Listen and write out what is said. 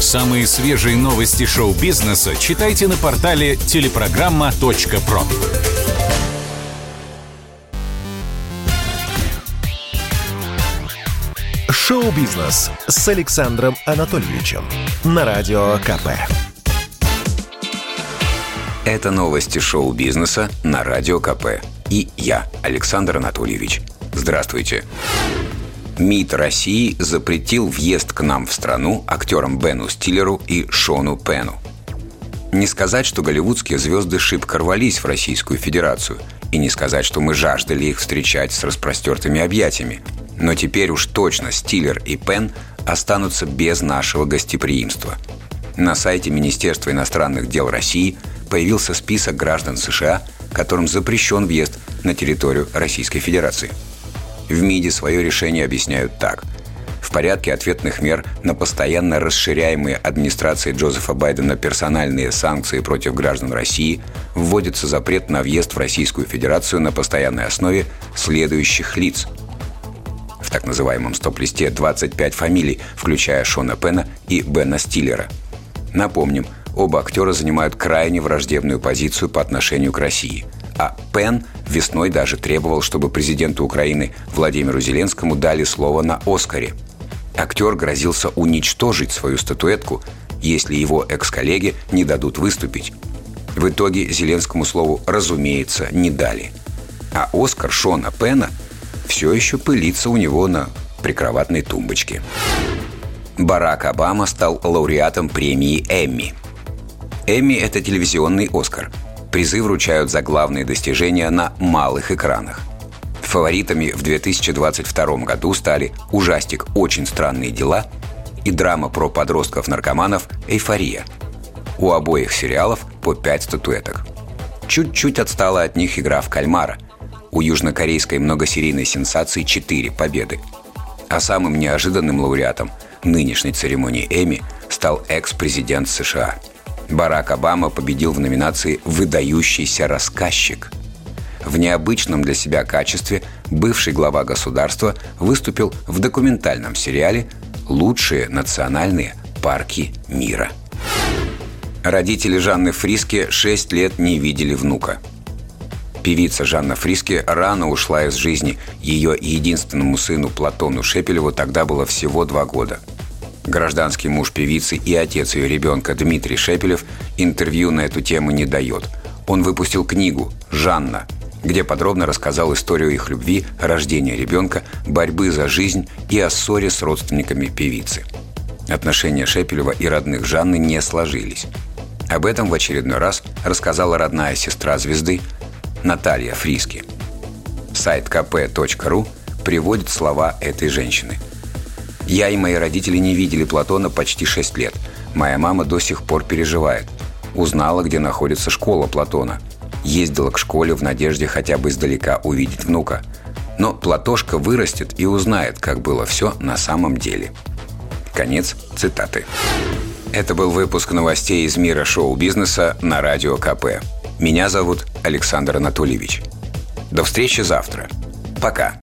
Самые свежие новости шоу-бизнеса читайте на портале телепрограмма.про. Шоу-бизнес с Александром Анатольевичем на Радио КП. Это новости шоу-бизнеса на Радио КП. И я, Александр Анатольевич. Здравствуйте. МИД России запретил въезд к нам в страну актерам Бену Стиллеру и Шону Пену. Не сказать, что голливудские звезды шибко рвались в Российскую Федерацию, и не сказать, что мы жаждали их встречать с распростертыми объятиями. Но теперь уж точно Стиллер и Пен останутся без нашего гостеприимства. На сайте Министерства иностранных дел России появился список граждан США, которым запрещен въезд на территорию Российской Федерации – в МИДе свое решение объясняют так. В порядке ответных мер на постоянно расширяемые администрацией Джозефа Байдена персональные санкции против граждан России вводится запрет на въезд в Российскую Федерацию на постоянной основе следующих лиц. В так называемом стоп-листе 25 фамилий, включая Шона Пена и Бена Стиллера. Напомним, оба актера занимают крайне враждебную позицию по отношению к России – а Пен весной даже требовал, чтобы президенту Украины Владимиру Зеленскому дали слово на «Оскаре». Актер грозился уничтожить свою статуэтку, если его экс-коллеги не дадут выступить. В итоге Зеленскому слову, разумеется, не дали. А Оскар Шона Пена все еще пылится у него на прикроватной тумбочке. Барак Обама стал лауреатом премии «Эмми». «Эмми» — это телевизионный «Оскар», Призы вручают за главные достижения на малых экранах. Фаворитами в 2022 году стали ужастик «Очень странные дела» и драма про подростков-наркоманов «Эйфория». У обоих сериалов по пять статуэток. Чуть-чуть отстала от них игра в кальмара. У южнокорейской многосерийной сенсации четыре победы. А самым неожиданным лауреатом нынешней церемонии Эми стал экс-президент США – Барак Обама победил в номинации «Выдающийся рассказчик». В необычном для себя качестве бывший глава государства выступил в документальном сериале «Лучшие национальные парки мира». Родители Жанны Фриски шесть лет не видели внука. Певица Жанна Фриски рано ушла из жизни. Ее единственному сыну Платону Шепелеву тогда было всего два года – Гражданский муж певицы и отец ее ребенка Дмитрий Шепелев интервью на эту тему не дает. Он выпустил книгу «Жанна», где подробно рассказал историю их любви, рождения ребенка, борьбы за жизнь и о ссоре с родственниками певицы. Отношения Шепелева и родных Жанны не сложились. Об этом в очередной раз рассказала родная сестра звезды Наталья Фриски. Сайт kp.ru приводит слова этой женщины – я и мои родители не видели Платона почти 6 лет. Моя мама до сих пор переживает. Узнала, где находится школа Платона. Ездила к школе в надежде хотя бы издалека увидеть внука. Но Платошка вырастет и узнает, как было все на самом деле. Конец цитаты. Это был выпуск новостей из мира шоу-бизнеса на Радио КП. Меня зовут Александр Анатольевич. До встречи завтра. Пока.